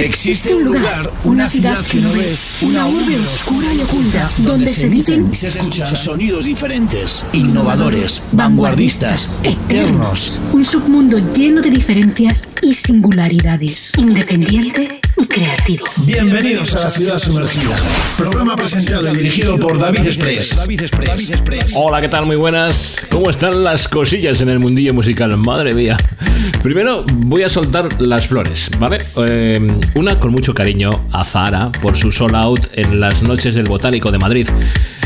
Existe un lugar, una ciudad que no ves, una urbe oscura y oculta, donde se dicen y se escuchan sonidos diferentes, innovadores, vanguardistas, eternos. Un submundo lleno de diferencias y singularidades, independiente y creativo. Bienvenidos a la ciudad sumergida. Programa presentado y dirigido por David Express. Hola, ¿qué tal? Muy buenas. ¿Cómo están las cosillas en el mundillo musical? Madre mía. Primero voy a soltar las flores, ¿vale? Eh, una con mucho cariño a Zara por su sold out en las noches del Botánico de Madrid.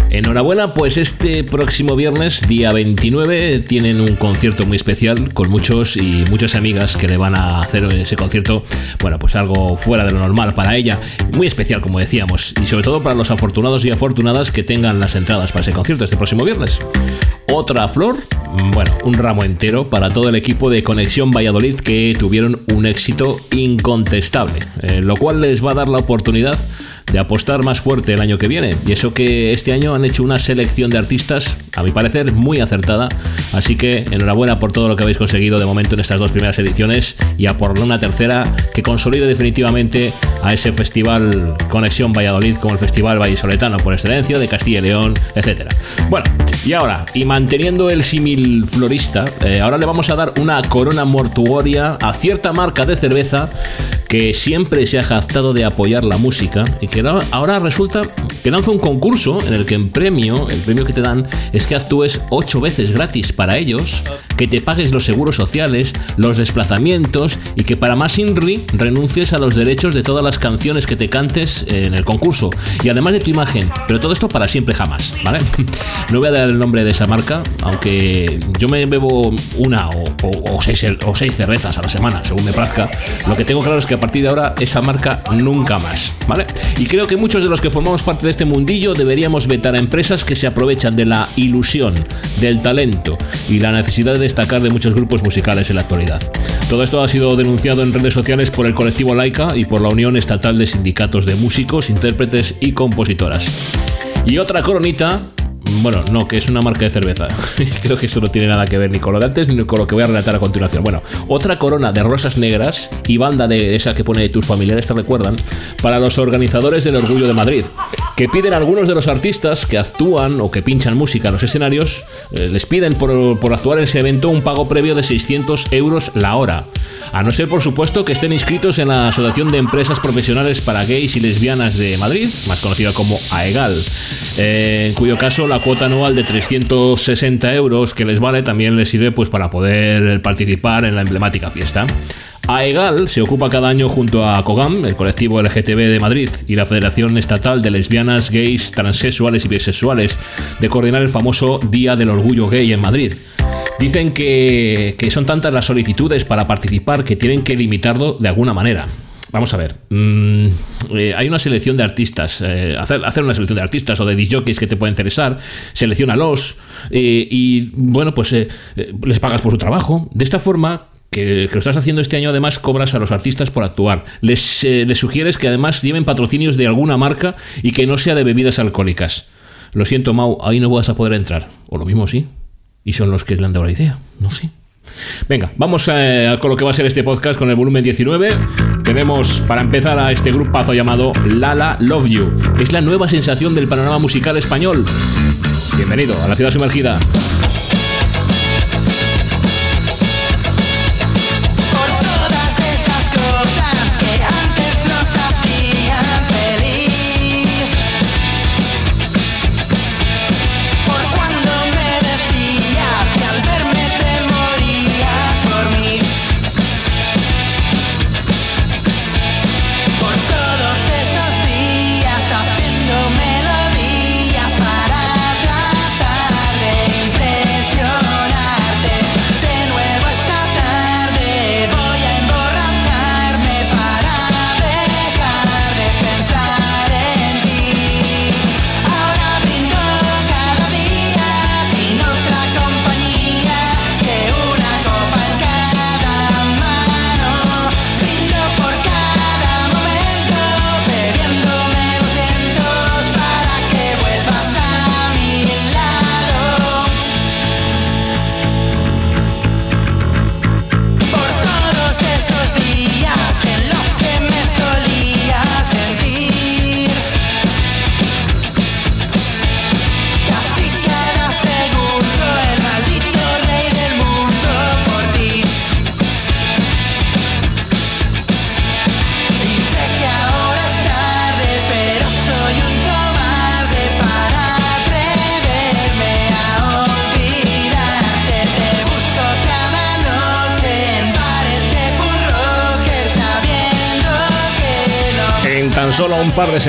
Enhorabuena, pues este próximo viernes, día 29, tienen un concierto muy especial con muchos y muchas amigas que le van a hacer ese concierto, bueno, pues algo fuera de lo normal para ella, muy especial como decíamos, y sobre todo para los afortunados y afortunadas que tengan las entradas para ese concierto este próximo viernes. Otra flor, bueno, un ramo entero para todo el equipo de Conexión Valladolid que tuvieron un éxito incontestable, eh, lo cual les va a dar la oportunidad de apostar más fuerte el año que viene. Y eso que este año han hecho una selección de artistas, a mi parecer, muy acertada. Así que enhorabuena por todo lo que habéis conseguido de momento en estas dos primeras ediciones y a por una tercera que consolide definitivamente a ese festival Conexión Valladolid como el Festival Vallisoletano por excelencia de Castilla y León, etc. Bueno, y ahora, y manteniendo el símil florista, eh, ahora le vamos a dar una corona mortuoria a cierta marca de cerveza que siempre se ha jactado de apoyar la música y que ahora resulta que lanza un concurso en el que en premio, el premio que te dan es que actúes ocho veces gratis para ellos, que te pagues los seguros sociales, los desplazamientos y que para más INRI renuncies a los derechos de todas las canciones que te cantes en el concurso y además de tu imagen, pero todo esto para siempre jamás, ¿vale? No voy a dar el nombre de esa marca, aunque yo me bebo una o, seis, o seis cervezas a la semana, según me plazca. Lo que tengo claro es que partir de ahora esa marca nunca más, ¿vale? Y creo que muchos de los que formamos parte de este mundillo deberíamos vetar a empresas que se aprovechan de la ilusión, del talento y la necesidad de destacar de muchos grupos musicales en la actualidad. Todo esto ha sido denunciado en redes sociales por el colectivo Laika y por la Unión Estatal de Sindicatos de Músicos, Intérpretes y Compositoras. Y otra coronita bueno, no, que es una marca de cerveza. Creo que eso no tiene nada que ver ni con lo de antes ni con lo que voy a relatar a continuación. Bueno, otra corona de rosas negras y banda de esa que pone tus familiares te recuerdan para los organizadores del Orgullo de Madrid, que piden a algunos de los artistas que actúan o que pinchan música en los escenarios, eh, les piden por, por actuar en ese evento un pago previo de 600 euros la hora. A no ser, por supuesto, que estén inscritos en la Asociación de Empresas Profesionales para Gays y Lesbianas de Madrid, más conocida como AEGAL, eh, en cuyo caso la cuota anual de 360 euros que les vale también les sirve pues, para poder participar en la emblemática fiesta. AEGAL se ocupa cada año junto a COGAM, el colectivo LGTB de Madrid, y la Federación Estatal de Lesbianas, Gays, Transexuales y Bisexuales, de coordinar el famoso Día del Orgullo Gay en Madrid. Dicen que, son tantas las solicitudes para participar que tienen que limitarlo de alguna manera. Vamos a ver. Mm, eh, hay una selección de artistas. Eh, hacer, hacer, una selección de artistas o de disjockeys que te pueden interesar. Seleccionalos. Eh, y bueno, pues les pagas por su trabajo. De esta forma. Que, lo estás haciendo este año, además cobras a los artistas por actuar. Les, les sugieres que además lleven patrocinios de alguna marca y que no sea de bebidas alcohólicas. Lo siento, Mau, ahí no vas a poder entrar. O lo mismo sí. Y son los que le han dado la idea, no sé. Venga, vamos a, con lo que va a ser este podcast con el volumen 19. Tenemos para empezar a este grupazo llamado Lala Love You. Es la nueva sensación del panorama musical español. Bienvenido a la ciudad sumergida.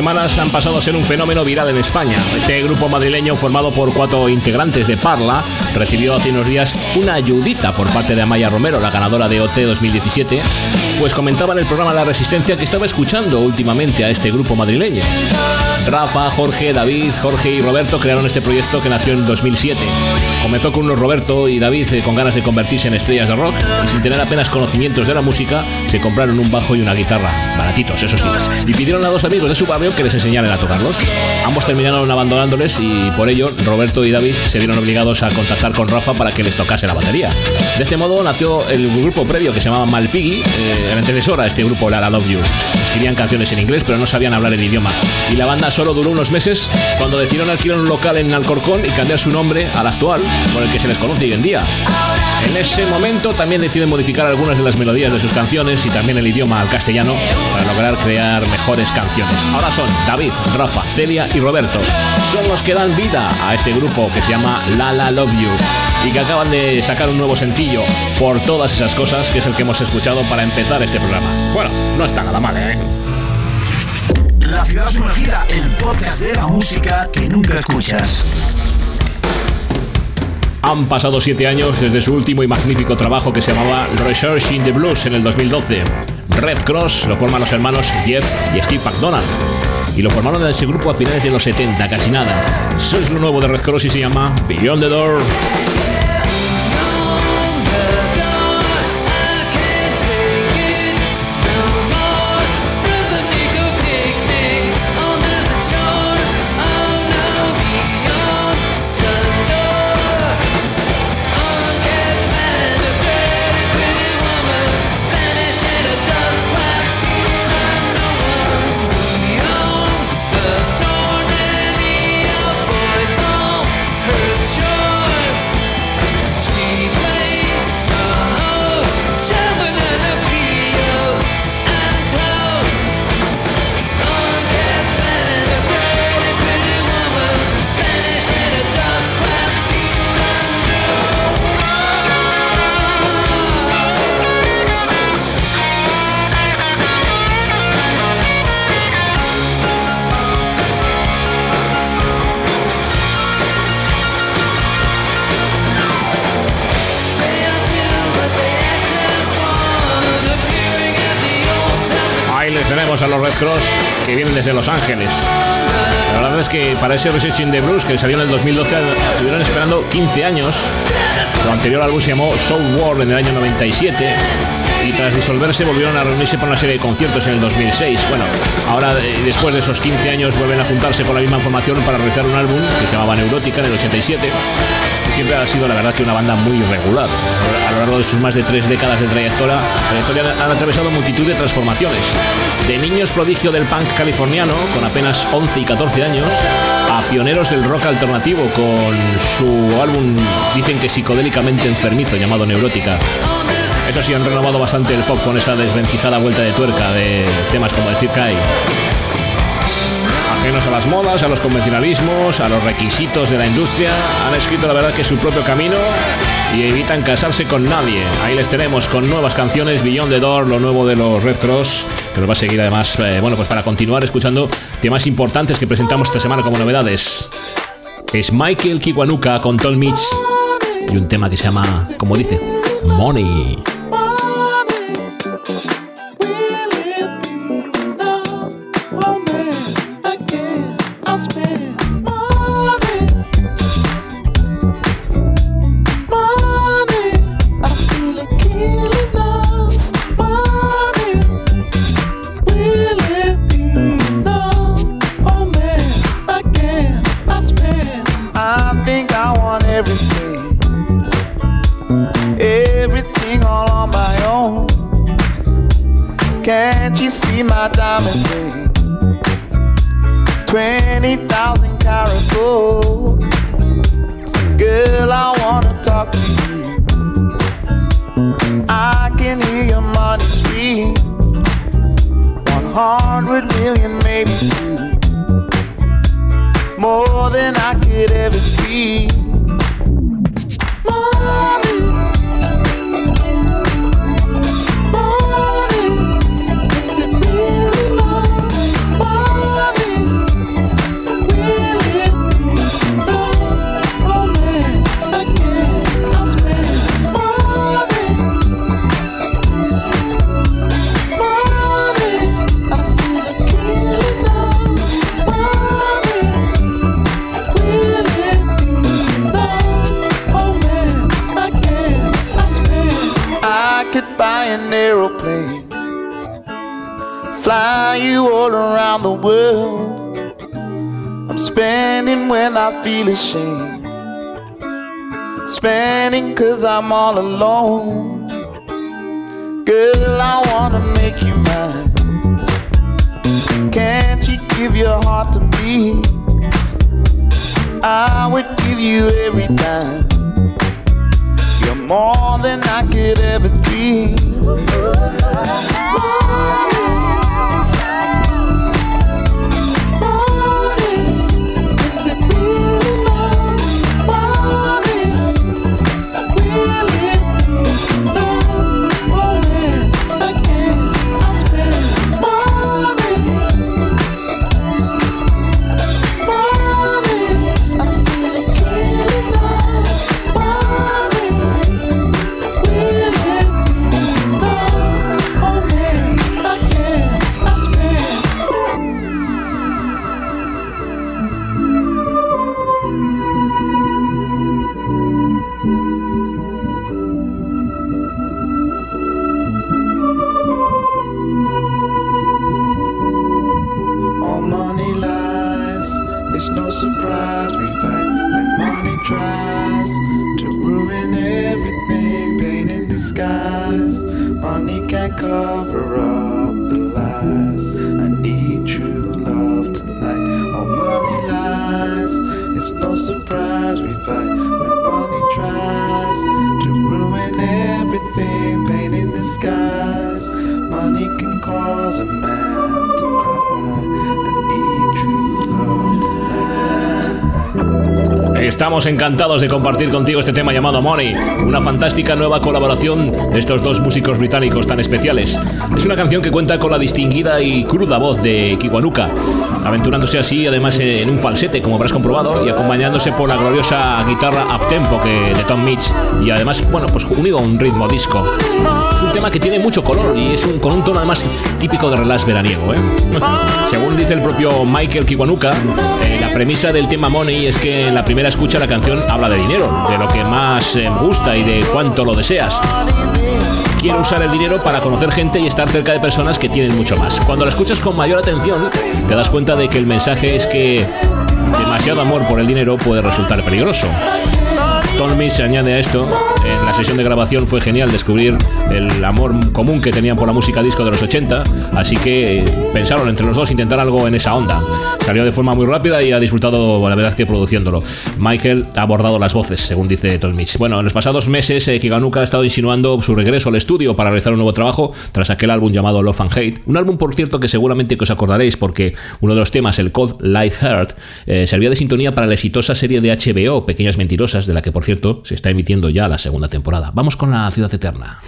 Un han pasado a ser un fenómeno viral en España. Este grupo madrileño, formado por cuatro integrantes de Parla, recibió hace unos días una ayudita por parte de Amaya Romero, la ganadora de OT 2017, pues comentaba en el programa La Resistencia que estaba escuchando últimamente a este grupo madrileño. Rafa, Jorge, David, Jorge y Roberto crearon este proyecto que nació en 2007. Comenzó con unos Roberto y David eh, con ganas de convertirse en estrellas de rock y sin tener apenas conocimientos de la música, se compraron un bajo y una guitarra, baratitos, eso sí, y pidieron a dos amigos de su barrio que les enseñaran a tocarlos. Ambos terminaron abandonándoles y por ello Roberto y David se vieron obligados a contactar con Rafa para que les tocase la batería. De este modo nació el grupo previo que se llamaba Malpiggy, eh, el antecesor a este grupo, La Love You. Escribían canciones en inglés pero no sabían hablar el idioma y la banda solo duró unos meses cuando decidieron alquilar un local en Alcorcón y cambiar su nombre al actual, por el que se les conoce hoy en día. En ese momento también deciden modificar algunas de las melodías de sus canciones y también el idioma al castellano para lograr crear mejores canciones. Ahora son David, Rafa, Celia y Roberto. Son los que dan vida a este grupo que se llama La La Love You y que acaban de sacar un nuevo sencillo por todas esas cosas que es el que hemos escuchado para empezar este programa. Bueno, no está nada mal, ¿eh? La ciudad sumergida, el podcast de la música que nunca escuchas. Han pasado siete años desde su último y magnífico trabajo que se llamaba Research in the Blues en el 2012. Red Cross lo forman los hermanos Jeff y Steve McDonald. Y lo formaron en ese grupo a finales de los 70, casi nada. Sois lo nuevo de Red Cross y se llama Beyond the Door. Cross que vienen desde Los Ángeles. La verdad es que para ese Researching the Blues que salió en el 2012 estuvieron esperando 15 años. Lo anterior álbum se llamó Soul War en el año 97 y tras disolverse volvieron a reunirse para una serie de conciertos en el 2006. Bueno, ahora eh, después de esos 15 años vuelven a juntarse con la misma formación para realizar un álbum que se llamaba Neurótica en el 87 siempre ha sido la verdad que una banda muy regular. A lo largo de sus más de tres décadas de trayectoria, trayectoria han atravesado multitud de transformaciones. De niños prodigio del punk californiano, con apenas 11 y 14 años, a pioneros del rock alternativo con su álbum, dicen que psicodélicamente enfermizo, llamado Neurótica. Eso sí, han renovado bastante el pop con esa desvencijada vuelta de tuerca de temas como decir Kai ajenos a las modas, a los convencionalismos, a los requisitos de la industria, han escrito la verdad que su propio camino y evitan casarse con nadie. Ahí les tenemos con nuevas canciones, Beyond the Door, lo nuevo de los Red Cross, que nos va a seguir además, eh, bueno, pues para continuar escuchando temas importantes que presentamos esta semana como novedades. Es Michael Kiwanuka con Tom Mitch y un tema que se llama, como dice, Money. Girl, I wanna make you mine. Can't you give your heart to me? I would give you every time. You're more than I could ever dream. Estamos encantados de compartir contigo este tema llamado Money, una fantástica nueva colaboración de estos dos músicos británicos tan especiales. Es una canción que cuenta con la distinguida y cruda voz de Kiwanuka, aventurándose así además en un falsete, como habrás comprobado, y acompañándose por la gloriosa guitarra uptempo que de Tom Mitch y además, bueno, pues unido a un ritmo disco. Es un tema que tiene mucho color y es un, con un tono además típico de relax veraniego. ¿eh? Según dice el propio Michael Kiwanuka, eh, la premisa del tema Money es que en la primera escucha la canción habla de dinero, de lo que más eh, gusta y de cuánto lo deseas. Quiero usar el dinero para conocer gente y estar cerca de personas que tienen mucho más. Cuando la escuchas con mayor atención, te das cuenta de que el mensaje es que demasiado amor por el dinero puede resultar peligroso. Tommy se añade a esto. En la sesión de grabación fue genial descubrir el amor común que tenían por la música disco de los 80, así que pensaron entre los dos intentar algo en esa onda. Salió de forma muy rápida y ha disfrutado, la verdad, que produciéndolo. Michael ha abordado las voces, según dice Tom Mitch. Bueno, en los pasados meses, eh, Kiganuka ha estado insinuando su regreso al estudio para realizar un nuevo trabajo tras aquel álbum llamado Love and Hate. Un álbum, por cierto, que seguramente os acordaréis porque uno de los temas, el Code Light Heart, eh, servía de sintonía para la exitosa serie de HBO, Pequeñas Mentirosas, de la que, por cierto, se está emitiendo ya la segunda temporada. Vamos con la ciudad eterna.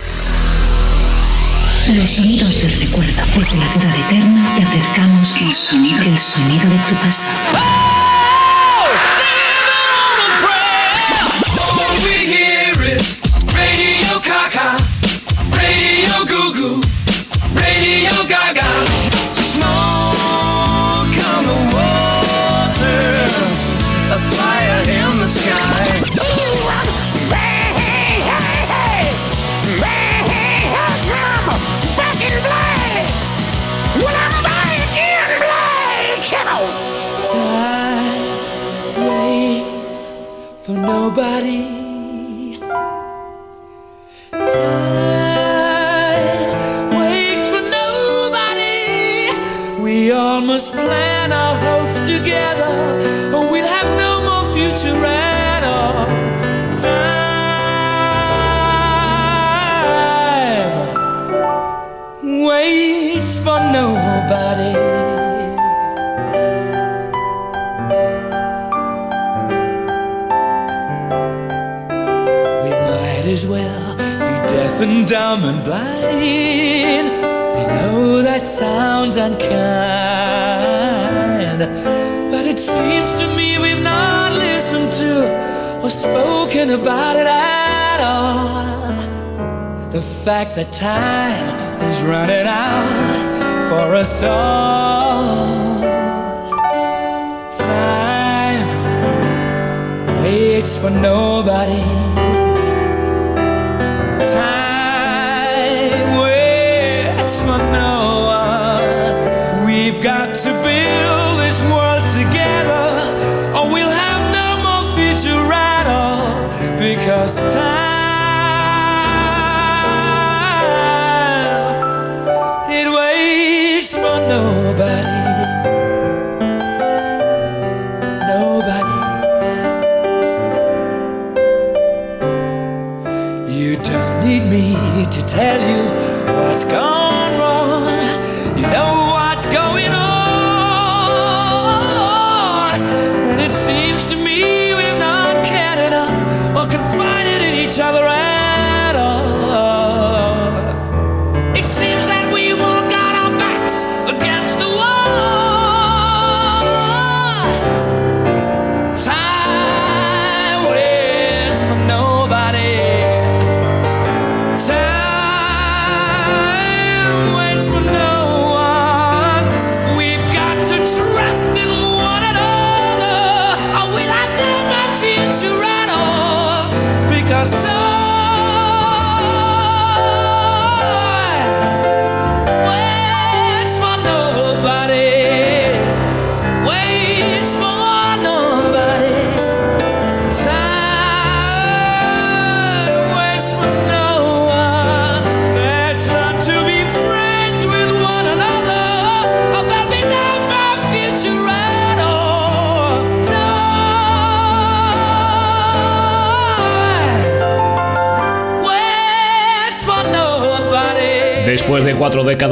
Los sonidos del recuerdo. Desde la ciudad eterna te acercamos el sonido, el sonido de tu pasado. Plan our hopes together, or we'll have no more future at all. Time waits for nobody. We might as well be deaf and dumb and blind. We know that sounds unkind, but it seems to me we've not listened to or spoken about it at all. The fact that time is running out for us all. Time waits for nobody time Después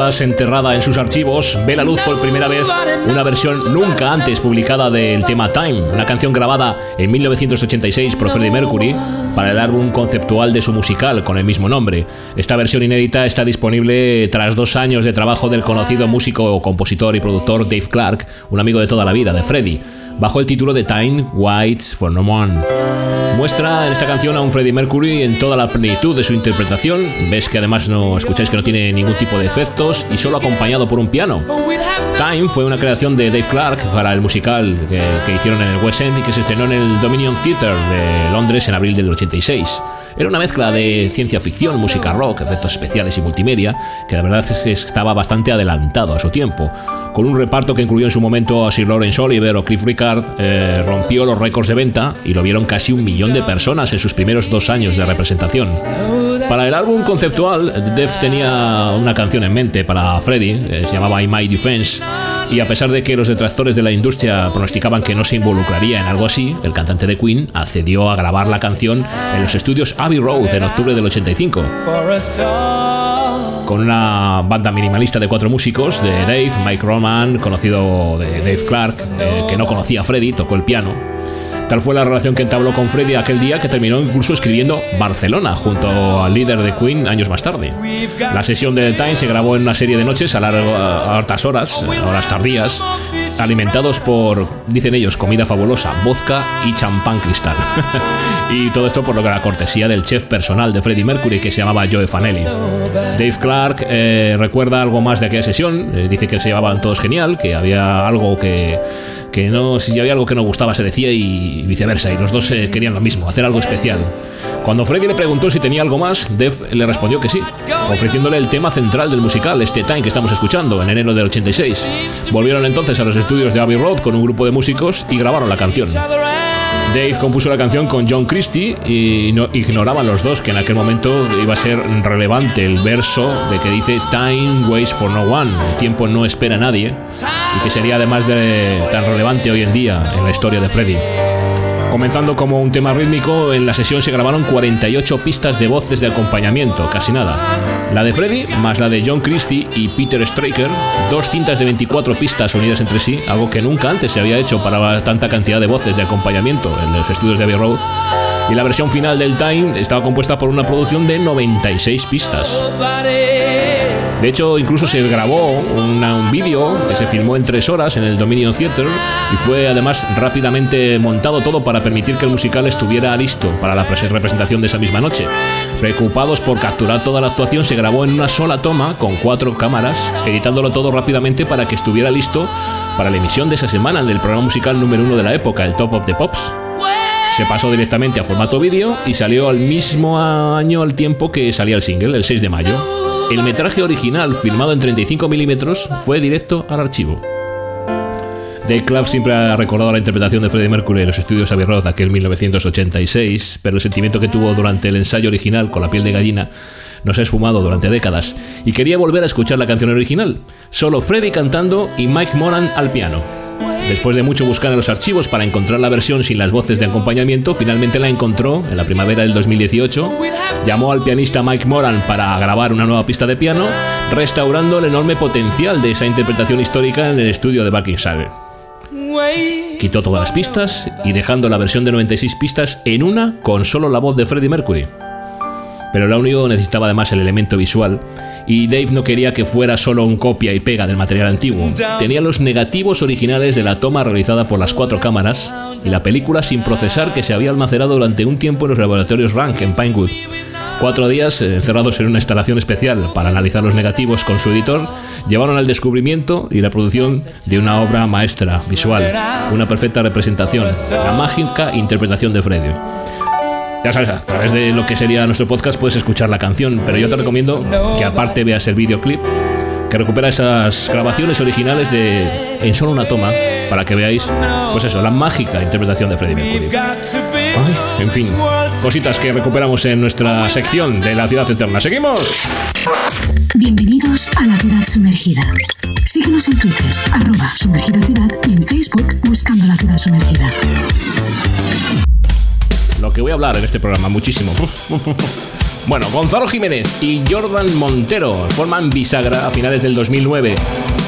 enterrada en sus archivos, ve la luz por primera vez una versión nunca antes publicada del tema Time, una canción grabada en 1986 por Freddie Mercury para el álbum conceptual de su musical con el mismo nombre. Esta versión inédita está disponible tras dos años de trabajo del conocido músico, compositor y productor Dave Clark, un amigo de toda la vida de Freddie bajo el título de Time Whites for No One. Muestra en esta canción a un Freddie Mercury en toda la plenitud de su interpretación. Ves que además no escucháis que no tiene ningún tipo de efectos y solo acompañado por un piano. Time fue una creación de Dave Clark para el musical que, que hicieron en el West End y que se estrenó en el Dominion Theatre de Londres en abril del 86. Era una mezcla de ciencia ficción, música rock, efectos especiales y multimedia, que la verdad estaba bastante adelantado a su tiempo. Con un reparto que incluyó en su momento a Sir Lawrence Oliver o Cliff Ricard, eh, rompió los récords de venta y lo vieron casi un millón de personas en sus primeros dos años de representación. Para el álbum conceptual, Def tenía una canción en mente para Freddie, eh, se llamaba I My Defense, y a pesar de que los detractores de la industria pronosticaban que no se involucraría en algo así, el cantante de Queen accedió a grabar la canción en los estudios Abbey Road en octubre del 85. Con una banda minimalista de cuatro músicos, de Dave, Mike Roman, conocido de Dave Clark, eh, que no conocía a Freddie, tocó el piano, Tal fue la relación que entabló con Freddie aquel día que terminó incluso escribiendo Barcelona junto al líder de Queen años más tarde. La sesión de The Time se grabó en una serie de noches a, largo, horas, horas tardías, alimentados por, dicen ellos, comida fabulosa, vodka y champán cristal. y todo esto por lo que la cortesía del chef personal de Freddie Mercury que se llamaba Joe Fanelli. Dave Clark eh, recuerda algo más de aquella sesión, eh, dice que se llevaban todos genial, que había algo que que no, si había algo que no gustaba se decía y viceversa, y los dos eh, querían lo mismo, hacer algo especial. Cuando Freddy le preguntó si tenía algo más, Dev le respondió que sí, ofreciéndole el tema central del musical, este Time que estamos escuchando, en enero del 86. Volvieron entonces a los estudios de Abbey Road con un grupo de músicos y grabaron la canción. Dave compuso la canción con John Christie y no, ignoraban los dos que en aquel momento iba a ser relevante el verso de que dice Time waits for no one, el tiempo no espera a nadie, y que sería además de tan relevante hoy en día en la historia de Freddie. Comenzando como un tema rítmico, en la sesión se grabaron 48 pistas de voces de acompañamiento, casi nada. La de Freddy, más la de John Christie y Peter Straker, dos cintas de 24 pistas unidas entre sí, algo que nunca antes se había hecho para tanta cantidad de voces de acompañamiento en los estudios de Abbey Road. Y la versión final del Time estaba compuesta por una producción de 96 pistas. De hecho, incluso se grabó un vídeo que se filmó en tres horas en el Dominion Theatre y fue además rápidamente montado todo para permitir que el musical estuviera listo para la representación de esa misma noche. Preocupados por capturar toda la actuación, se grabó en una sola toma con cuatro cámaras, editándolo todo rápidamente para que estuviera listo para la emisión de esa semana del programa musical número uno de la época, el Top of the Pops. Se pasó directamente a formato vídeo y salió al mismo año al tiempo que salía el single, el 6 de mayo. El metraje original, filmado en 35 milímetros, fue directo al archivo. Dave Club siempre ha recordado la interpretación de Freddie Mercury en los estudios Abbey Road aquel 1986, pero el sentimiento que tuvo durante el ensayo original con la piel de gallina no se ha esfumado durante décadas y quería volver a escuchar la canción original, solo Freddie cantando y Mike Moran al piano. Después de mucho buscar en los archivos para encontrar la versión sin las voces de acompañamiento, finalmente la encontró en la primavera del 2018. Llamó al pianista Mike Moran para grabar una nueva pista de piano, restaurando el enorme potencial de esa interpretación histórica en el estudio de Buckinghamshire. Quitó todas las pistas y dejando la versión de 96 pistas en una con solo la voz de Freddie Mercury. Pero el audio necesitaba además el elemento visual y Dave no quería que fuera solo un copia y pega del material antiguo. Tenía los negativos originales de la toma realizada por las cuatro cámaras y la película sin procesar que se había almacenado durante un tiempo en los laboratorios Rank en Pinewood. Cuatro días eh, encerrados en una instalación especial para analizar los negativos con su editor, llevaron al descubrimiento y la producción de una obra maestra visual, una perfecta representación, la mágica interpretación de Freddy. Ya sabes, a través de lo que sería nuestro podcast puedes escuchar la canción, pero yo te recomiendo que aparte veas el videoclip, que recupera esas grabaciones originales de en solo una toma para que veáis, pues eso, la mágica interpretación de Freddie Mercury. en fin, cositas que recuperamos en nuestra sección de la ciudad eterna. ¡Seguimos! Bienvenidos a la ciudad sumergida. Síguenos en Twitter, arroba sumergida ciudad y en Facebook buscando la ciudad sumergida. Lo que voy a hablar en este programa, muchísimo. Bueno, Gonzalo Jiménez y Jordan Montero forman bisagra a finales del 2009.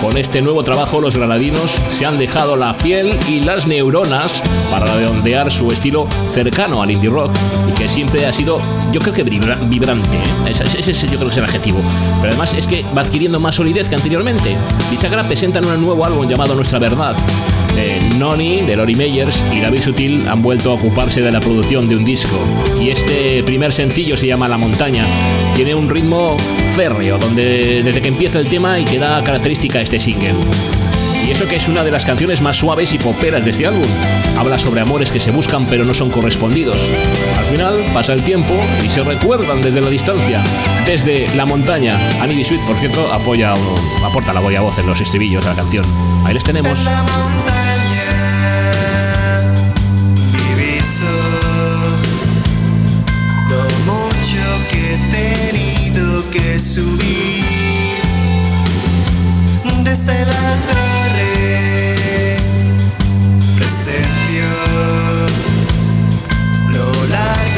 Con este nuevo trabajo, los granadinos se han dejado la piel y las neuronas para redondear su estilo cercano al indie rock y que siempre ha sido, yo creo que vibrante. ¿eh? Ese, yo creo es el adjetivo. Pero además es que va adquiriendo más solidez que anteriormente. Bisagra presentan un nuevo álbum llamado Nuestra Verdad. Eh, Noni, de Lori Meyers y David Sutil han vuelto a ocuparse de la producción de un disco. Y este primer sencillo se llama La Montaña. Tiene un ritmo férreo, donde desde que empieza el tema y que da característica a este single. Y eso que es una de las canciones más suaves y poperas de este álbum. Habla sobre amores que se buscan pero no son correspondidos. Al final pasa el tiempo y se recuerdan desde la distancia. Desde la montaña. Annie Sweet, por cierto, apoya aporta la voz en los estribillos de la canción. Ahí les tenemos. Que subir desde la torre. Presencio lo largo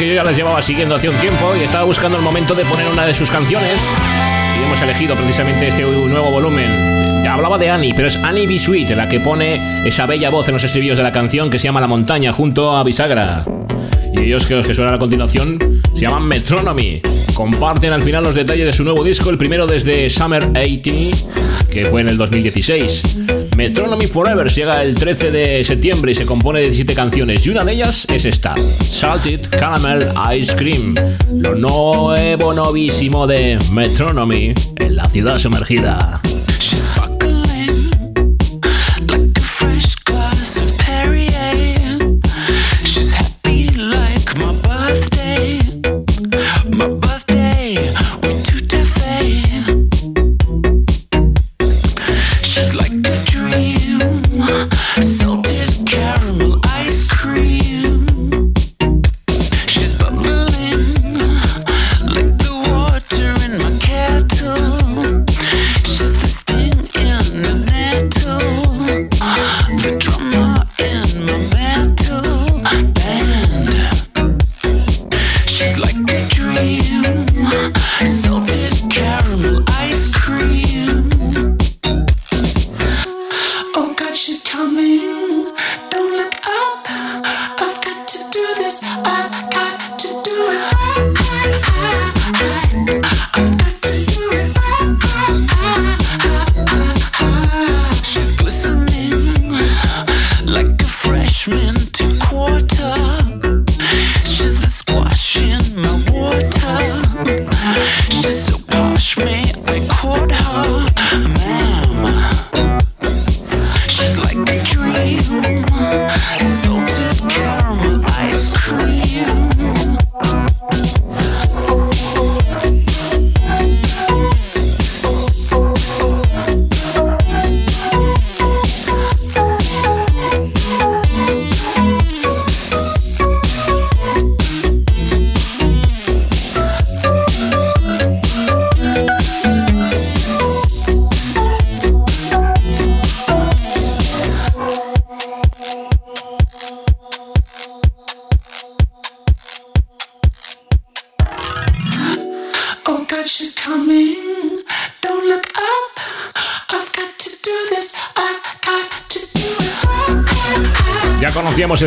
que yo ya las llevaba siguiendo hace un tiempo y estaba buscando el momento de poner una de sus canciones y hemos elegido precisamente este nuevo volumen. Hablaba de Annie, pero es Annie B. Sweet la que pone esa bella voz en los estribillos de la canción que se llama La Montaña junto a Bisagra. Y ellos que los que suenan a continuación se llaman Metronomy. Comparten al final los detalles de su nuevo disco, el primero desde Summer 80, que fue en el 2016. Metronomy Forever llega el 13 de septiembre y se compone de 17 canciones y una de ellas es esta, Salted Caramel Ice Cream, lo nuevo novísimo de Metronomy en la ciudad sumergida.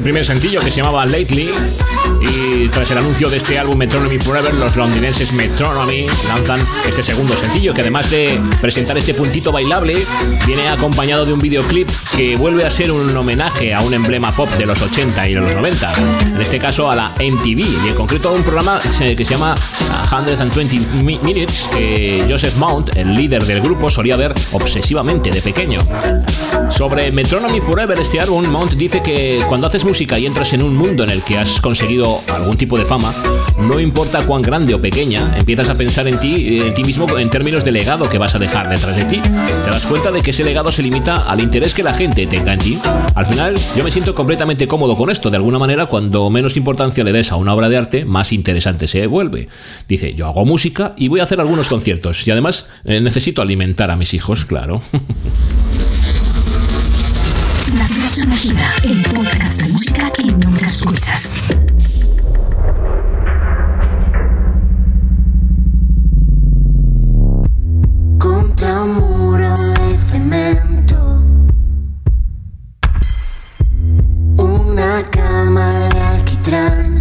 El primer sencillo que se llamaba Lately. Y tras el anuncio de este álbum Metronomy Forever, los londinenses Metronomy lanzan este segundo sencillo que además de presentar este puntito bailable, viene acompañado de un videoclip que vuelve a ser un homenaje a un emblema pop de los 80 y de los 90, en este caso a la MTV y en concreto a un programa que se llama 120 Minutes que Joseph Mount, el líder del grupo, solía ver obsesivamente de pequeño. Sobre Metronomy Forever, este álbum, Mount dice que cuando haces música y entras en un mundo en el que has conseguido algún tipo de fama, no importa cuán grande o pequeña, empiezas a pensar en ti, en ti mismo en términos de legado que vas a dejar detrás de ti. Te das cuenta de que ese legado se limita al interés que la gente tenga en ti. Al final, yo me siento completamente cómodo con esto. De alguna manera, cuando menos importancia le des a una obra de arte, más interesante se vuelve. Dice, yo hago música y voy a hacer algunos conciertos. Y además, eh, necesito alimentar a mis hijos, claro. La el podcast de música que nunca escuchas. Contra un muro de cemento, una cama de alquitrán.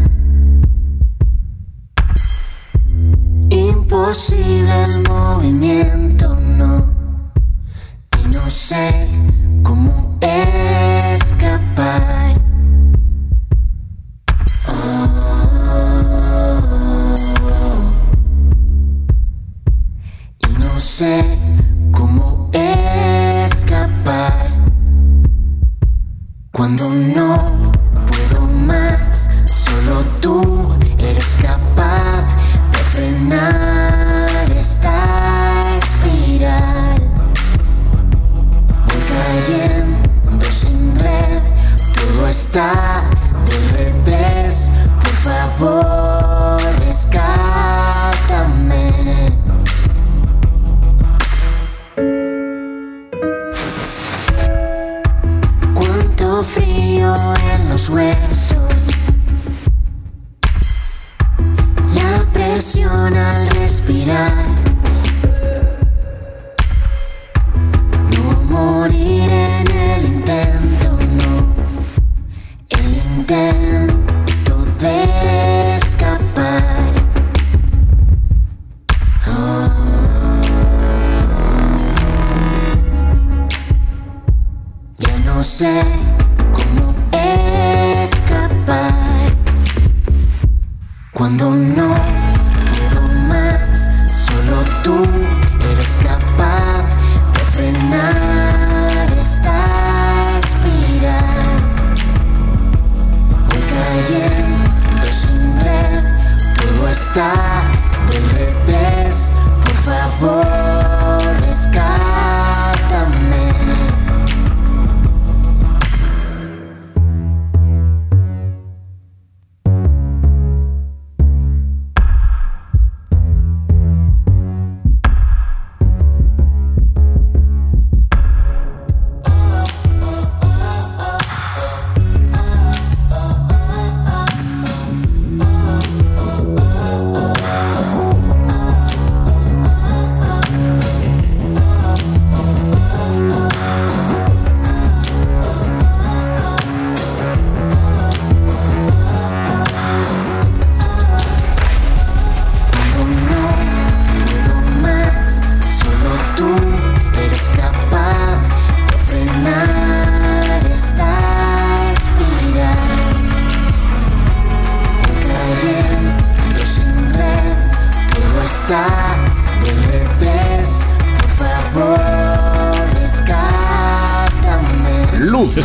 Imposible movimiento, no. Y no sé cómo escapar. Oh. y no sé cómo escapar cuando no puedo más. Solo tú eres capaz de frenar está del revés. Por favor, rescátame. Cuánto frío en los huesos. La presión al respirar. No moriré. Ya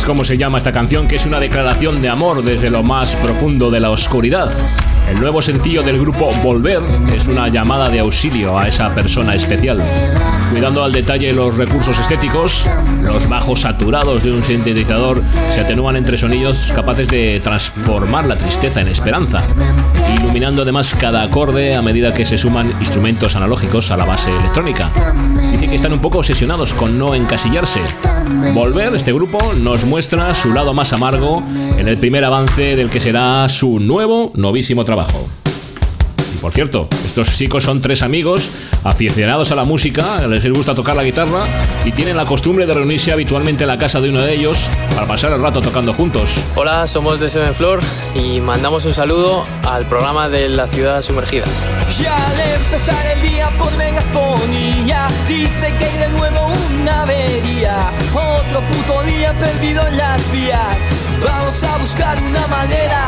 Como se llama esta canción, que es una declaración de amor desde lo más profundo de la oscuridad. El nuevo sencillo del grupo Volver es una llamada de auxilio a esa persona especial. Cuidando al detalle los recursos estéticos, los bajos saturados de un sintetizador se atenúan entre sonidos capaces de transformar la tristeza en esperanza, iluminando además cada acorde a medida que se suman instrumentos analógicos a la base electrónica. Dice que están un poco obsesionados con no encasillarse. Volver, este grupo, nos muestra su lado más amargo en el primer avance del que será su nuevo, novísimo trabajo. Por cierto, estos chicos son tres amigos aficionados a la música, les gusta tocar la guitarra y tienen la costumbre de reunirse habitualmente en la casa de uno de ellos para pasar el rato tocando juntos. Hola, somos de Seven Floor y mandamos un saludo al programa de la ciudad sumergida. Y al empezar el día por megafonía Dice que hay de nuevo una avería Otro puto día perdido en las vías Vamos a buscar una manera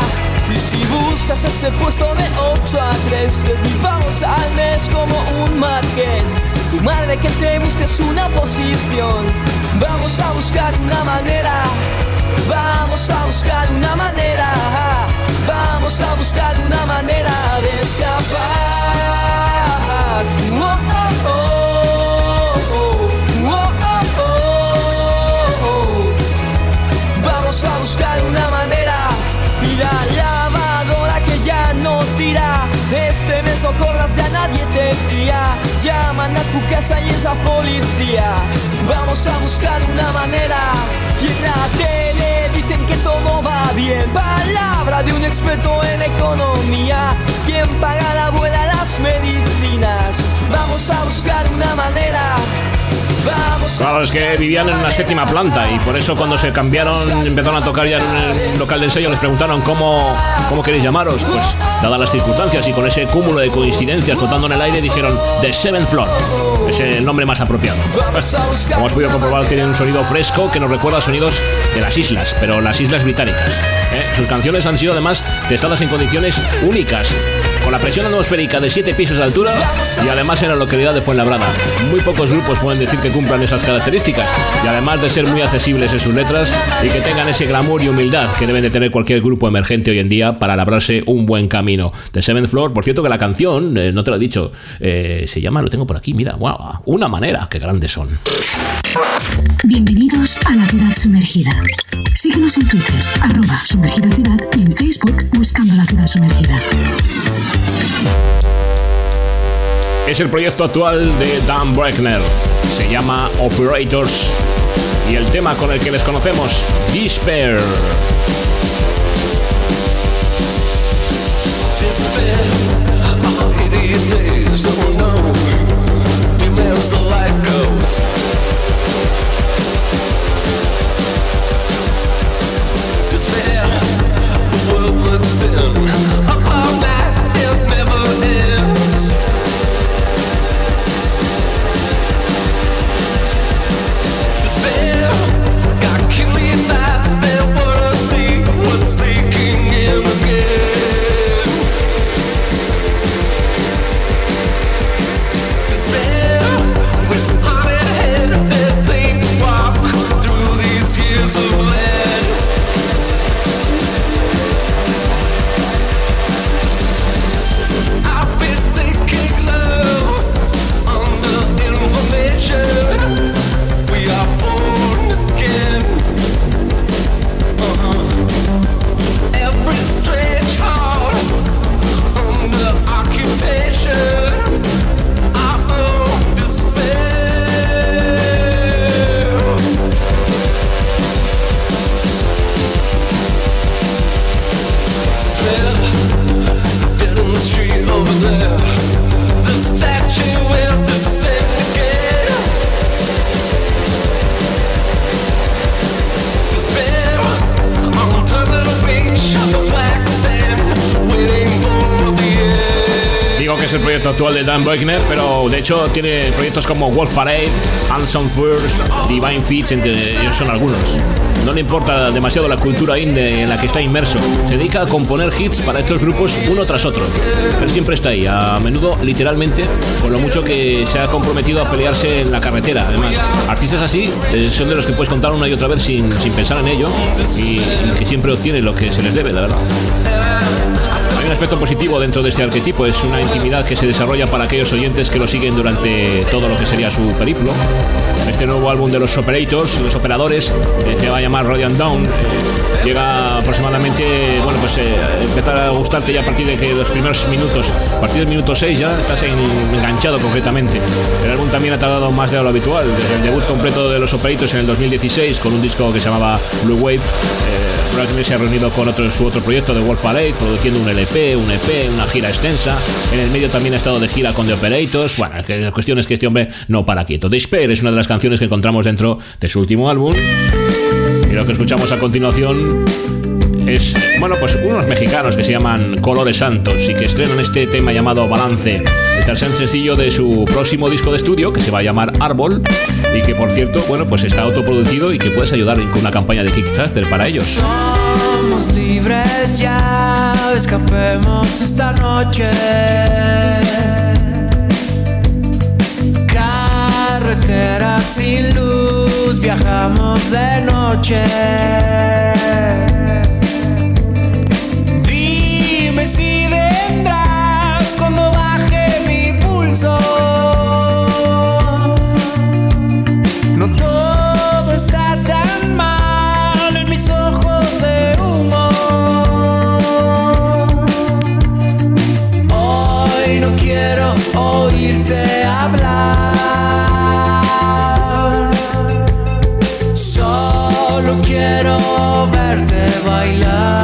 Y si buscas ese puesto de 8 a 3 Vamos al mes como un marqués Tu madre que te busques una posición Vamos a buscar una manera. Vamos a buscar una manera. Vamos a buscar una manera de escapar. No corras, ya nadie te fía. Llaman a tu casa y es la policía. Vamos a buscar una manera. Y en la tele dicen que todo va bien. Palabra de un experto en economía. ¿Quién paga la abuela las medicinas? Vamos a buscar una manera. Claro, es que vivían en una séptima planta y por eso cuando se cambiaron, empezaron a tocar ya en un local de ensayo, les preguntaron cómo, cómo queréis llamaros. Pues dadas las circunstancias y con ese cúmulo de coincidencias flotando en el aire, dijeron The Seventh Floor. Es el nombre más apropiado. Como has podido comprobar, tienen un sonido fresco que nos recuerda a sonidos de las islas, pero las islas británicas. ¿eh? Sus canciones han sido además testadas en condiciones únicas, con la presión atmosférica de 7 pisos de altura y además en la localidad de Fuenlabrada. Muy pocos grupos pueden decir que cumplan esas características y además de ser muy accesibles en sus letras y que tengan ese glamour y humildad que deben de tener cualquier grupo emergente hoy en día para labrarse un buen camino. The Seventh Floor, por cierto que la canción, eh, no te lo he dicho, eh, se llama, lo tengo por aquí, mira, wow, una manera, qué grandes son. Bienvenidos a la ciudad sumergida. Síguenos en Twitter, arroba sumergida ciudad y en Facebook buscando la ciudad sumergida. Es el proyecto actual de Dan Breckner. Se llama Operators. Y el tema con el que les conocemos, Despair. despair. Oh, Boigner, pero de hecho tiene proyectos como Wolf Parade, Hanson First, Divine Feats, entre ellos son algunos. No le importa demasiado la cultura indie en la que está inmerso. Se dedica a componer hits para estos grupos uno tras otro. Él siempre está ahí, a menudo literalmente, con lo mucho que se ha comprometido a pelearse en la carretera. Además, artistas así eh, son de los que puedes contar una y otra vez sin, sin pensar en ello y, y que siempre obtienen lo que se les debe, la verdad. Un aspecto positivo dentro de este arquetipo, es una intimidad que se desarrolla para aquellos oyentes que lo siguen durante todo lo que sería su periplo. Este nuevo álbum de los Operators, los operadores, eh, se va a llamar Radiant Down. eh, llega aproximadamente, bueno, pues eh, empezar a gustarte ya a partir de que los primeros minutos, a partir del minuto 6 ya estás en- enganchado concretamente. El álbum también ha tardado más de lo habitual, desde el debut completo de los Operators en el 2016 con un disco que se llamaba Blue Wave. Eh, Probablemente se ha reunido con otro, su otro proyecto de Wolf Parade, produciendo un LP, un EP, una gira extensa. En el medio también ha estado de gira con The Operators. Bueno, la cuestión es que este hombre no para quieto. Despair es una de las canciones que encontramos dentro de su último álbum. Y lo que escuchamos a continuación es, bueno, pues unos mexicanos que se llaman Colores Santos y que estrenan este tema llamado Balance, el sencillo de su próximo disco de estudio que se va a llamar Árbol y que por cierto, bueno, pues está autoproducido y que puedes ayudar con una campaña de Kickstarter para ellos. Somos libres ya, escapemos esta noche. Carretera sin luz, viajamos de noche. Verte bailar.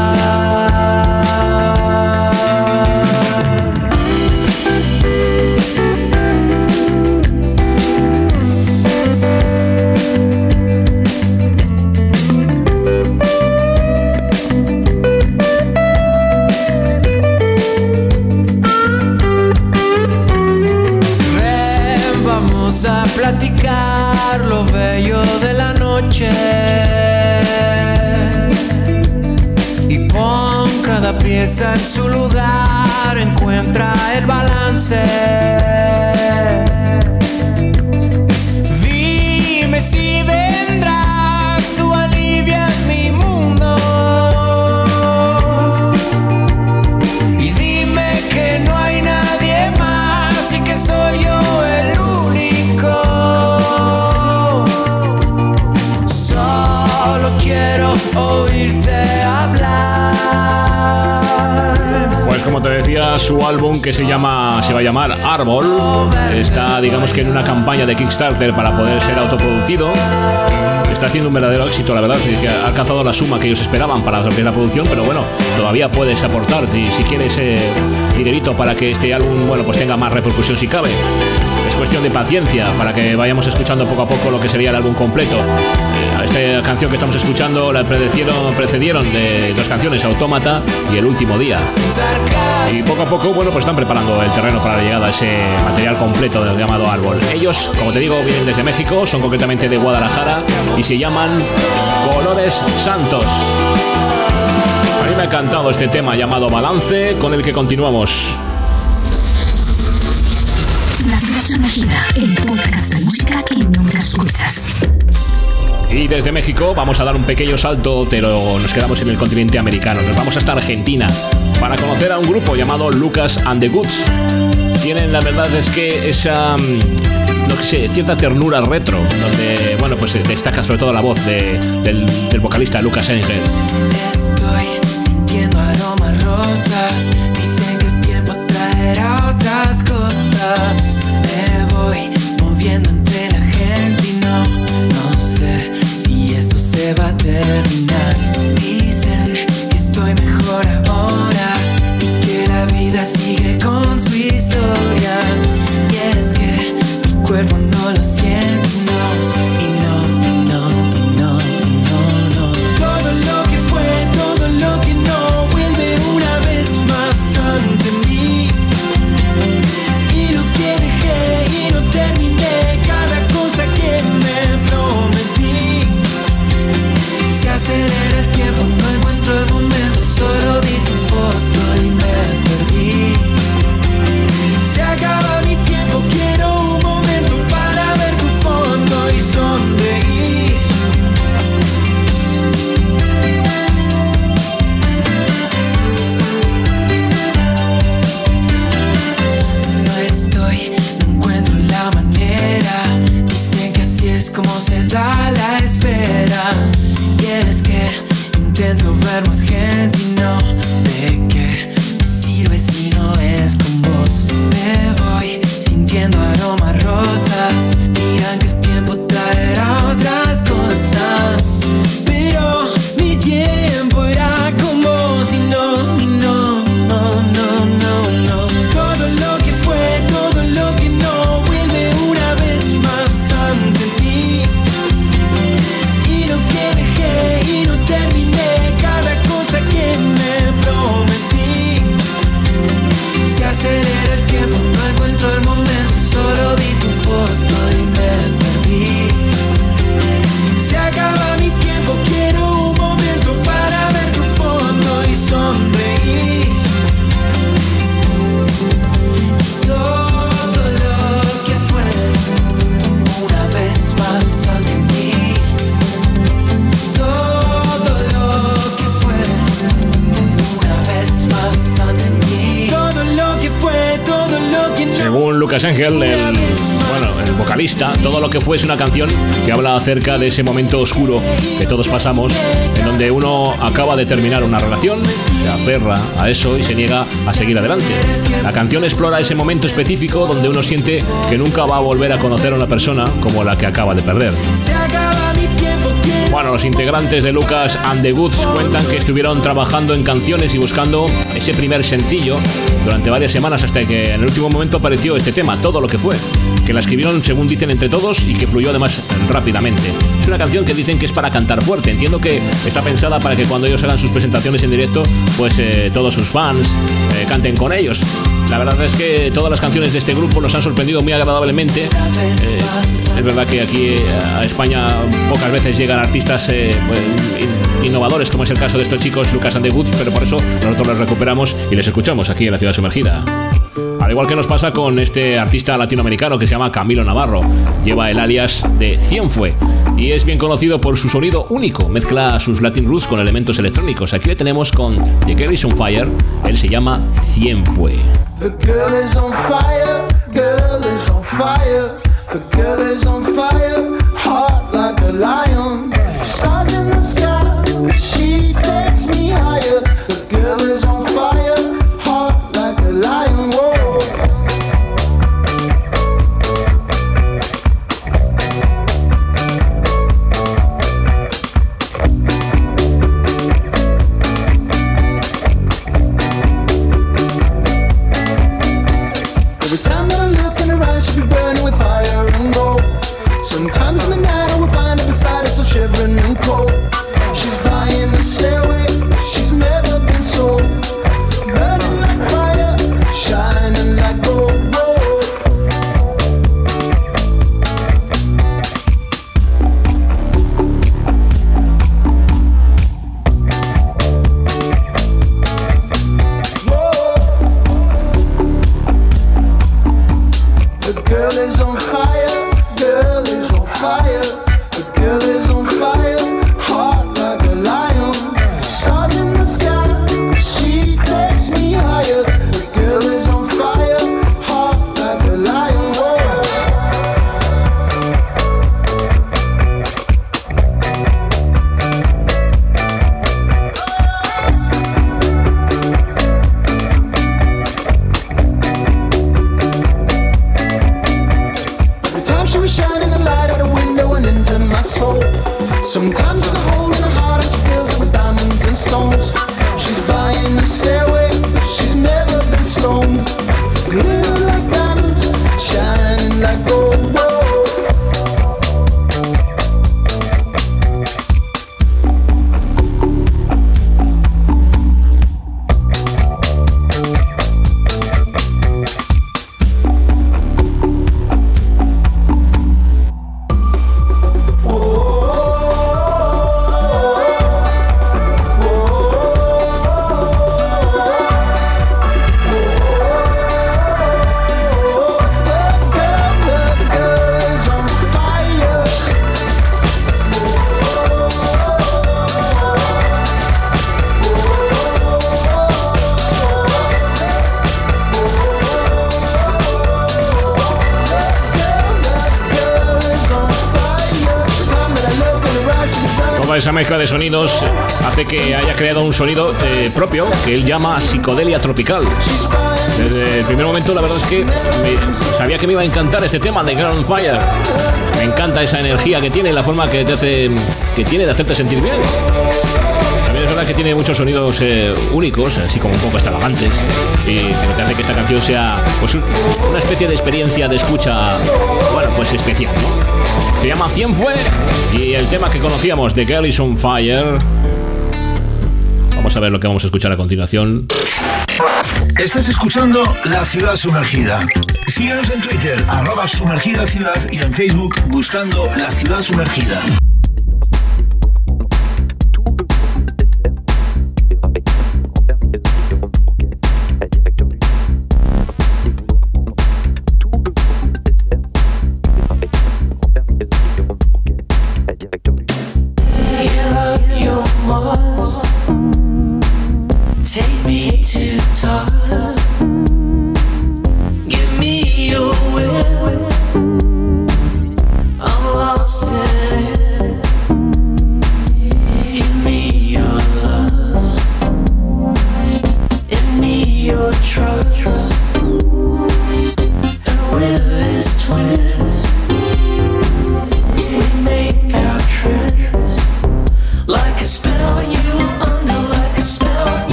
En su lugar, encuentra el balance. Dime si vendrás, tú alivias mi mundo. Y dime que no hay nadie más y que soy yo el único. Solo quiero oírte hablar. Como te decía, su álbum que se llama se va a llamar Árbol está, digamos que en una campaña de Kickstarter para poder ser autoproducido. Está haciendo un verdadero éxito, la verdad, que ha alcanzado la suma que ellos esperaban para la producción, pero bueno, todavía puedes aportar y si quieres eh, dinerito para que este álbum, bueno, pues tenga más repercusión si cabe. Es cuestión de paciencia para que vayamos escuchando poco a poco lo que sería el álbum completo. Esta canción que estamos escuchando la precedieron, precedieron de dos canciones, Autómata y El Último Día. Y poco a poco, bueno, pues están preparando el terreno para la llegada a ese material completo del llamado árbol. Ellos, como te digo, vienen desde México, son concretamente de Guadalajara y se llaman Colores Santos. A mí me ha encantado este tema llamado Balance, con el que continuamos. La ciudad sumergida, el podcast de música que nunca escuchas. Y desde México vamos a dar un pequeño salto, pero nos quedamos en el continente americano. Nos vamos hasta Argentina para conocer a un grupo llamado Lucas and the Goods. Tienen, la verdad es que esa, mm, no sé, cierta ternura retro, donde, bueno, pues destaca sobre todo la voz de- del, del vocalista Lucas Engel. Estoy sintiendo aromas rosas. Dicen que el tiempo traerá otras cosas. Me voy moviendo entre se acerca de ese momento oscuro que todos pasamos, en donde uno acaba de terminar una relación, se aferra a eso y se niega a seguir adelante. La canción explora ese momento específico donde uno siente que nunca va a volver a conocer a una persona como la que acaba de perder. Bueno, los integrantes de Lucas and the Goods cuentan que estuvieron trabajando en canciones y buscando ese primer sencillo durante varias semanas hasta que en el último momento apareció este tema, Todo lo que fue, que la escribieron según dicen entre todos y que fluyó además rápidamente. Es una canción que dicen que es para cantar fuerte, entiendo que está pensada para que cuando ellos hagan sus presentaciones en directo, pues eh, todos sus fans eh, canten con ellos. La verdad es que todas las canciones de este grupo nos han sorprendido muy agradablemente. Eh, es verdad que aquí a España pocas veces llegan artistas pues, in- innovadores, como es el caso de estos chicos Lucas and the Goods, pero por eso nosotros los recuperamos y les escuchamos aquí en la ciudad sumergida. Al igual que nos pasa con este artista latinoamericano que se llama Camilo Navarro. Lleva el alias de Cienfue y es bien conocido por su sonido único. Mezcla sus Latin roots con elementos electrónicos. Aquí le tenemos con The Girl is on Fire. Él se llama Cienfue. The girl is on fire, girl is on fire. The girl is on fire, heart like a lion. Stars in the sky, she takes me higher. The girl is on fire, haya creado un sonido eh, propio que él llama psicodelia tropical. Desde el primer momento, la verdad es que me- sabía que me iba a encantar este tema de on Fire. Me encanta esa energía que tiene, la forma que te hace, que tiene de hacerte sentir bien. También es verdad que tiene muchos sonidos eh, únicos, así como un poco extravagantes, y que hace que esta canción sea pues, un- una especie de experiencia de escucha, bueno, pues especial, ¿no? Se llama Cien Fue y el tema que conocíamos de Girl is on Fire. Vamos a ver lo que vamos a escuchar a continuación. Estás escuchando La Ciudad Sumergida. Síguenos en Twitter, arroba sumergida ciudad y en Facebook buscando La Ciudad Sumergida.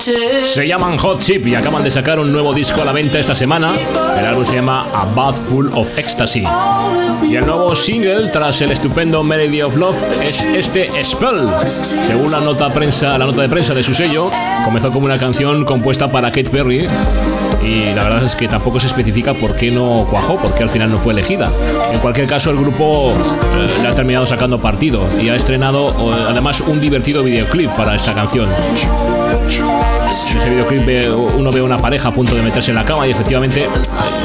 Se llaman Hot Chip y acaban de sacar un nuevo disco a la venta esta semana. El álbum se llama A Bath Full of Ecstasy. Y el nuevo single, tras el estupendo Melody of Love, es este Spell. Según la nota, prensa, la nota de prensa de su sello, comenzó como una canción compuesta para Kate Perry. Y la verdad es que tampoco se especifica por qué no cuajó, por qué al final no fue elegida. En cualquier caso, el grupo eh, le ha terminado sacando partido y ha estrenado eh, además un divertido videoclip para esta canción. En ese videoclip uno ve una pareja a punto de meterse en la cama y efectivamente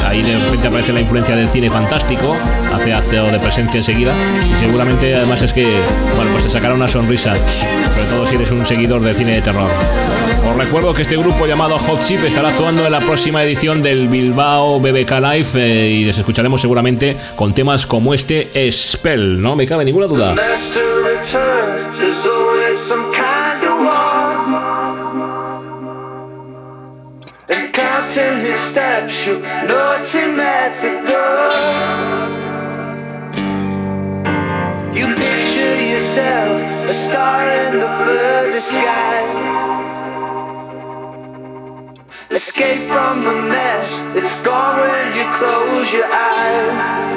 ahí de repente aparece la influencia del cine fantástico, hace acto de presencia enseguida y seguramente además es que, bueno, pues te sacará una sonrisa, sobre todo si eres un seguidor de cine de terror. Os recuerdo que este grupo llamado Hot Chip estará actuando en la próxima edición del Bilbao BBK Live eh, y les escucharemos seguramente con temas como este Spell, no me cabe ninguna duda. Escape from the mess, it's gone when you close your eyes.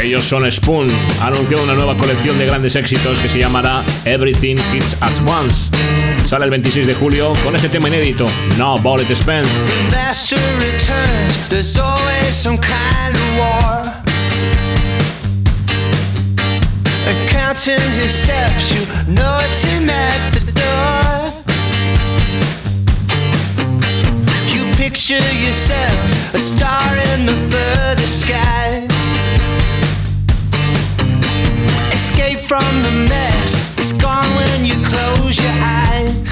Ellos son Spoon, ha anunciado una nueva colección de grandes éxitos que se llamará Everything Hits at Once. Sale el 26 de julio con este tema inédito, No Bullet Spent. Counting his steps, you know it's him at the door. You picture yourself a star in the furthest sky. Escape from the mess, it's gone when you close your eyes.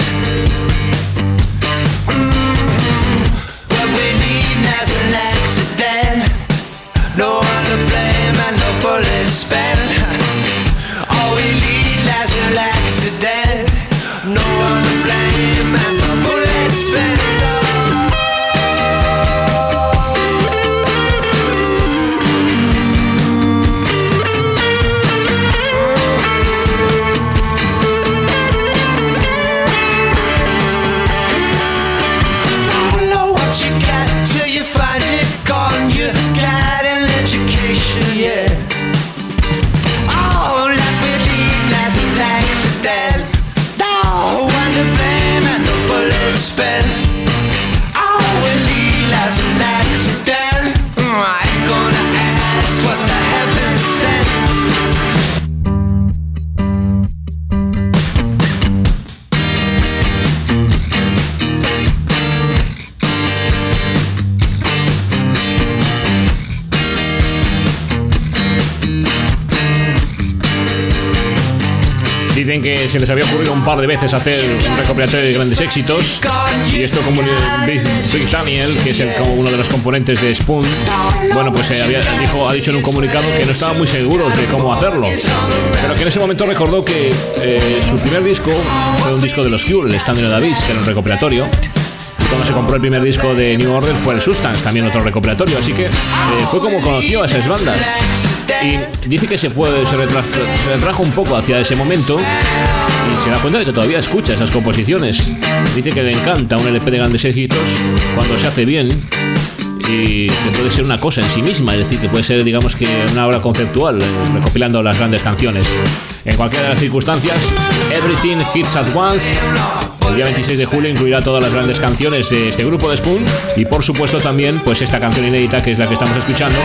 Les había ocurrido un par de veces hacer un recopilatorio de grandes éxitos. Y esto como Big, Daniel, que es como uno de los componentes de Spoon, bueno, pues eh, había, dijo, ha dicho en un comunicado que no estaban muy seguros de cómo hacerlo. Pero que en ese momento recordó que eh, su primer disco fue un disco de los Cure, el the Beach, que era un recopilatorio. Cuando se compró el primer disco de New Order fue el Substance, también otro recopilatorio. Así que eh, fue como conoció a esas bandas. Y dice que se fue, se retra- se retrajo un poco hacia ese momento y se da cuenta de que todavía escucha esas composiciones. Dice que le encanta un LP de grandes éxitos cuando se hace bien y que puede ser una cosa en sí misma, es decir, que puede ser, digamos que una obra conceptual, eh, recopilando las grandes canciones. En cualquiera de las circunstancias, Everything Hits at Once. El día 26 de julio incluirá todas las grandes canciones de este grupo de Spoon y por supuesto también pues esta canción inédita que es la que estamos escuchando,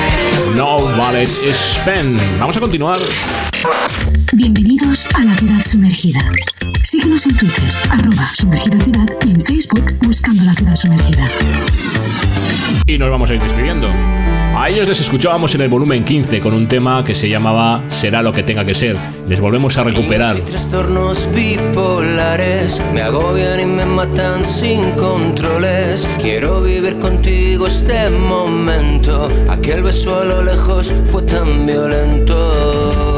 No Ballet Spend. Vamos a continuar. Bienvenidos a la ciudad sumergida. Síguenos en Twitter, arroba sumergida ciudad y en Facebook buscando la ciudad sumergida. Y nos vamos a ir despidiendo. A ellos les escuchábamos en el volumen 15 con un tema que se llamaba Será lo que tenga que ser. Les volvemos a recuperar. Trastornos bipolares me agobian y me matan sin controles. Quiero vivir contigo este momento. Aquel beso a lo lejos fue tan violento.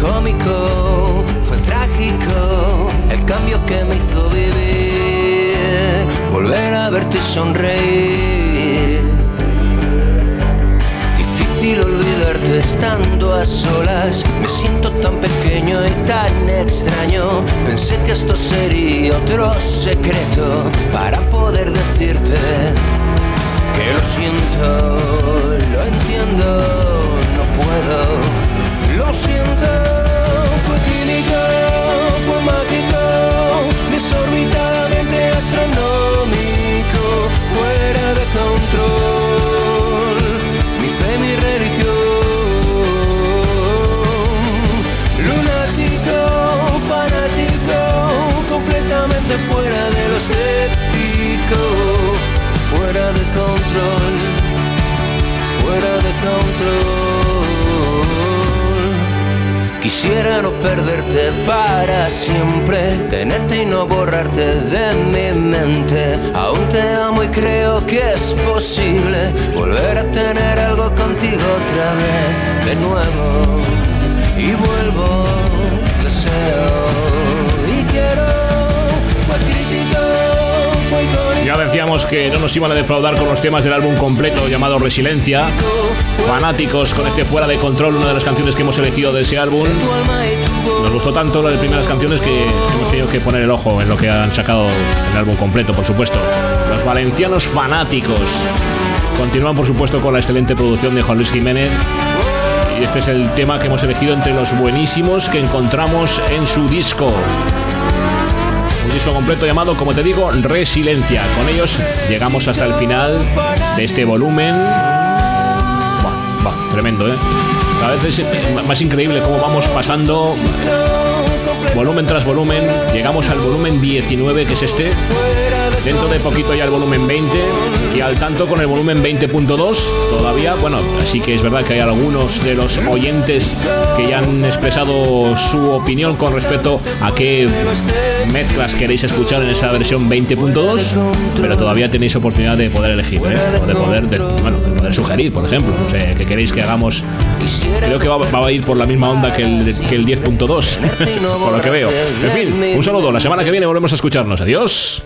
Cómico, fue trágico. El cambio que me hizo vivir. Volver a verte sonreír. Difícil olvidarte estando a solas. Me siento tan pequeño y tan extraño. Pensé que esto sería otro secreto para poder decirte que lo siento, lo entiendo, no puedo. Fuera de control. Mi Quisiera no perderte para siempre, tenerte y no borrarte de mi mente. Aún te amo y creo que es posible volver a tener algo contigo otra vez, de nuevo. Y vuelvo, deseo Ya decíamos que no nos iban a defraudar con los temas del álbum completo llamado Resiliencia. Fanáticos con este Fuera de Control, una de las canciones que hemos elegido de ese álbum. Nos gustó tanto la de primeras canciones que hemos tenido que poner el ojo en lo que han sacado el álbum completo, por supuesto. Los valencianos fanáticos. Continúan, por supuesto, con la excelente producción de Juan Luis Jiménez. Y este es el tema que hemos elegido entre los buenísimos que encontramos en su disco. Un disco completo llamado, como te digo, Resiliencia. Con ellos llegamos hasta el final de este volumen. Tremendo, ¿eh? Cada vez es más increíble cómo vamos pasando volumen tras volumen. Llegamos al volumen 19, que es este. Dentro de poquito ya el volumen 20 y al tanto con el volumen 20.2 todavía, bueno, así que es verdad que hay algunos de los oyentes que ya han expresado su opinión con respecto a qué mezclas queréis escuchar en esa versión 20.2, pero todavía tenéis oportunidad de poder elegir, ¿eh? o de poder, de- bueno, de poder sugerir, por ejemplo, que queréis que hagamos. Creo que va, va a ir por la misma onda que el, que el 10.2, por lo que veo. En fin, un saludo. La semana que viene volvemos a escucharnos. Adiós.